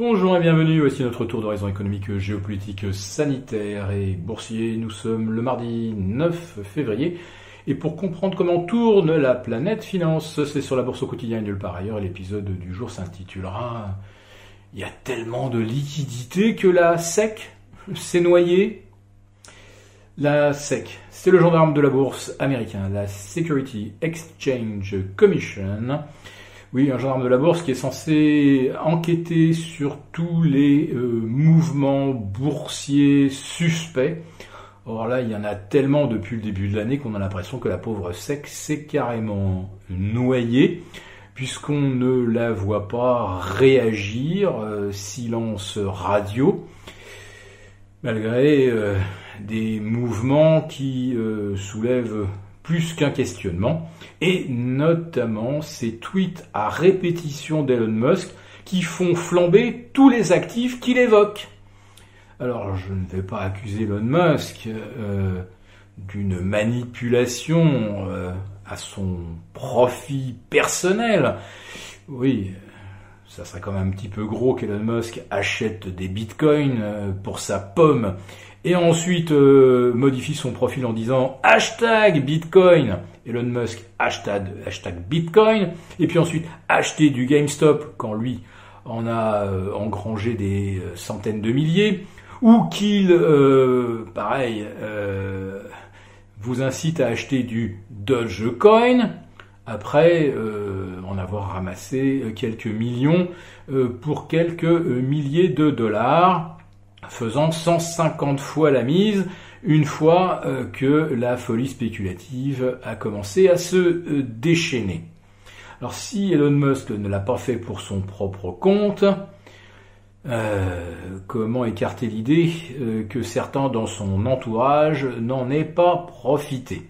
Bonjour et bienvenue, voici notre tour d'horizon économique, géopolitique, sanitaire et boursier. Nous sommes le mardi 9 février et pour comprendre comment tourne la planète finance, c'est sur la bourse au quotidien et nulle part ailleurs. L'épisode du jour s'intitulera Il y a tellement de liquidités que la SEC s'est noyée. La SEC, c'est le gendarme de la bourse américain, la Security Exchange Commission. Oui, un gendarme de la bourse qui est censé enquêter sur tous les euh, mouvements boursiers suspects. Or là, il y en a tellement depuis le début de l'année qu'on a l'impression que la pauvre SEC s'est carrément noyée, puisqu'on ne la voit pas réagir, euh, silence radio, malgré euh, des mouvements qui soulèvent plus qu'un questionnement, et notamment ces tweets à répétition d'Elon Musk qui font flamber tous les actifs qu'il évoque. Alors je ne vais pas accuser Elon Musk euh, d'une manipulation euh, à son profit personnel. Oui, ça serait quand même un petit peu gros qu'Elon Musk achète des bitcoins euh, pour sa pomme. Et ensuite euh, modifie son profil en disant hashtag Bitcoin, Elon Musk hashtag, Bitcoin, et puis ensuite acheter du GameStop quand lui en a euh, engrangé des centaines de milliers, ou qu'il, pareil, vous incite à acheter du Dogecoin, après en avoir ramassé quelques millions pour quelques milliers de dollars faisant 150 fois la mise une fois euh, que la folie spéculative a commencé à se euh, déchaîner. Alors si Elon Musk ne l'a pas fait pour son propre compte, euh, comment écarter l'idée que certains dans son entourage n'en aient pas profité?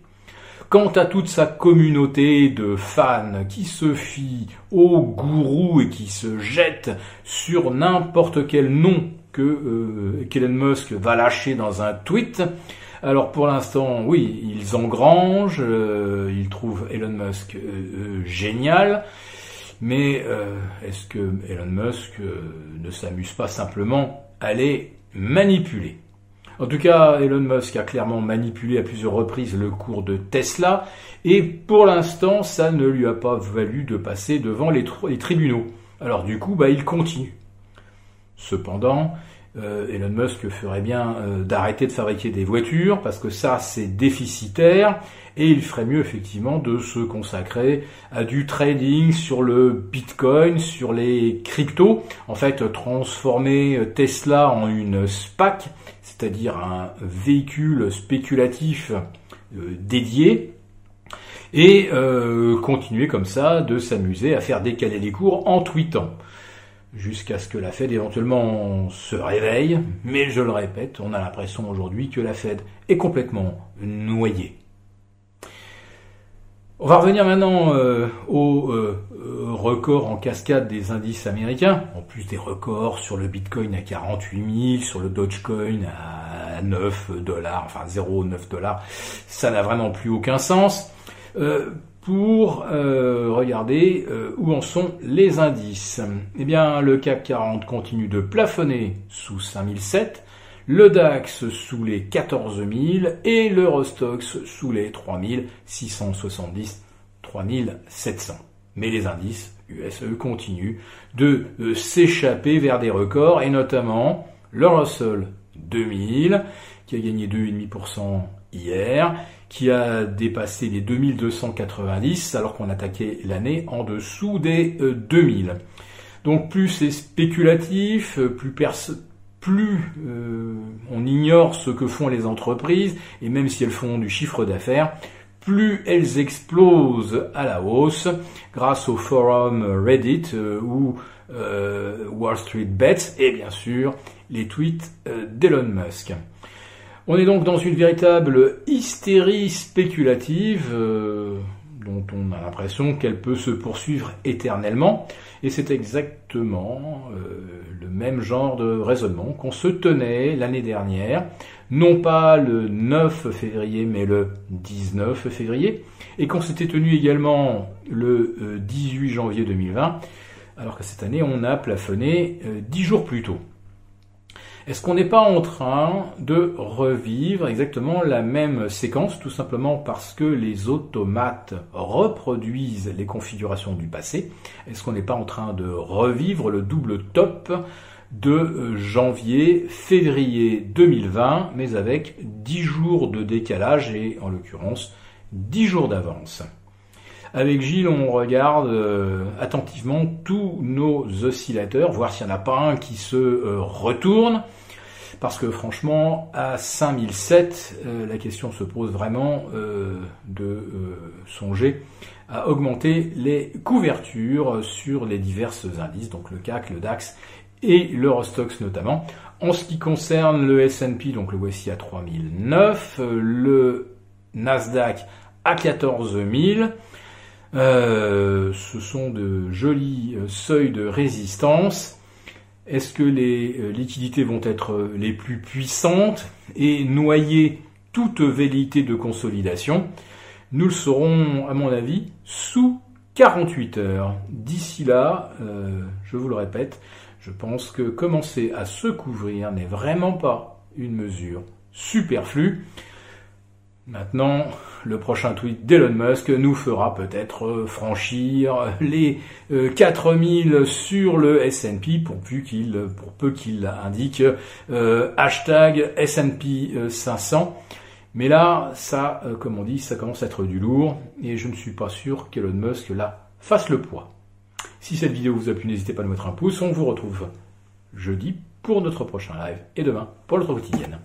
Quant à toute sa communauté de fans qui se fie au gourou et qui se jette sur n'importe quel nom que euh, Elon Musk va lâcher dans un tweet. Alors pour l'instant, oui, ils engrangent, euh, ils trouvent Elon Musk euh, génial, mais est-ce que Elon Musk ne s'amuse pas simplement à les manipuler? En tout cas, Elon Musk a clairement manipulé à plusieurs reprises le cours de Tesla, et pour l'instant, ça ne lui a pas valu de passer devant les, tribunaux. Alors du coup, bah, il continue. Cependant, euh, Elon Musk ferait bien euh, d'arrêter de fabriquer des voitures parce que ça c'est déficitaire et il ferait mieux effectivement de se consacrer à du trading sur le Bitcoin, sur les cryptos, en fait transformer Tesla en une SPAC, c'est-à-dire un véhicule spéculatif euh, dédié et continuer comme ça de s'amuser à faire décaler les cours en tweetant jusqu'à ce que la Fed éventuellement se réveille, mais je le répète, on a l'impression aujourd'hui que la Fed est complètement noyée. On va revenir maintenant euh, au euh, record en cascade des indices américains, en plus des records sur le Bitcoin à 48 000, sur le Dogecoin à 9 dollars, enfin 0,9 dollars, ça n'a vraiment plus aucun sens. Euh, pour euh, regarder euh, où en sont les indices. Eh bien, le CAC 40 continue de plafonner sous 5007, le DAX sous les 14 000 et l'Eurostox sous les 3670, 3700. Mais les indices USE continuent de s'échapper vers des records et notamment le Russell 2000 qui a gagné 2,5% hier qui a dépassé les 2290 alors qu'on attaquait l'année en dessous des 2000. Euh, Donc plus c'est spéculatif, euh, plus euh, on ignore ce que font les entreprises, et même si elles font du chiffre d'affaires, plus elles explosent à la hausse grâce au forum Reddit ou Wall Street Bets et bien sûr les tweets d'Elon Musk. On est donc dans une véritable hystérie spéculative euh, dont on a l'impression qu'elle peut se poursuivre éternellement. Et c'est exactement euh, le même genre de raisonnement qu'on se tenait l'année dernière, non pas le 9 février, mais le 19 février, et qu'on s'était tenu également le 18 euh, janvier 2020 alors que cette année on a plafonné 10 jours plus tôt. Est-ce qu'on n'est pas en train de revivre exactement la même séquence, tout simplement parce que les automates reproduisent les configurations du passé? Est-ce qu'on n'est pas en train de revivre le double top de euh, janvier, février 2020, mais avec 10 jours de décalage et en l'occurrence 10 jours d'avance? Avec Gilles, on regarde euh, attentivement tous nos oscillateurs, voir s'il n'y en a pas un qui se euh, retourne. Parce que franchement, à 5007, euh, la question se pose vraiment de songer à augmenter les couvertures sur les diverses indices, donc le CAC, le DAX et l'Eurostox notamment. En ce qui concerne le S&P, donc le voici à 3009, le Nasdaq à 14000, euh, ce sont de jolis euh, seuils de résistance. Est-ce que les euh, liquidités vont être les plus puissantes et noyer toute velléité de consolidation? Nous le saurons, à mon avis, sous 48 heures. D'ici là, je vous le répète, je pense que commencer à se couvrir n'est vraiment pas une mesure superflue. Maintenant, le prochain tweet d'Elon Musk nous fera peut-être euh, franchir les 4000 euh, sur le S&P pour, peu qu'il indique euh, hashtag S&P 500. Mais là, ça, comme on dit, ça commence à être du lourd et je ne suis pas sûr qu'Elon Musk là fasse le poids. Si cette vidéo vous a plu, n'hésitez pas à nous mettre un pouce. On vous retrouve jeudi pour notre prochain live et demain pour notre quotidienne.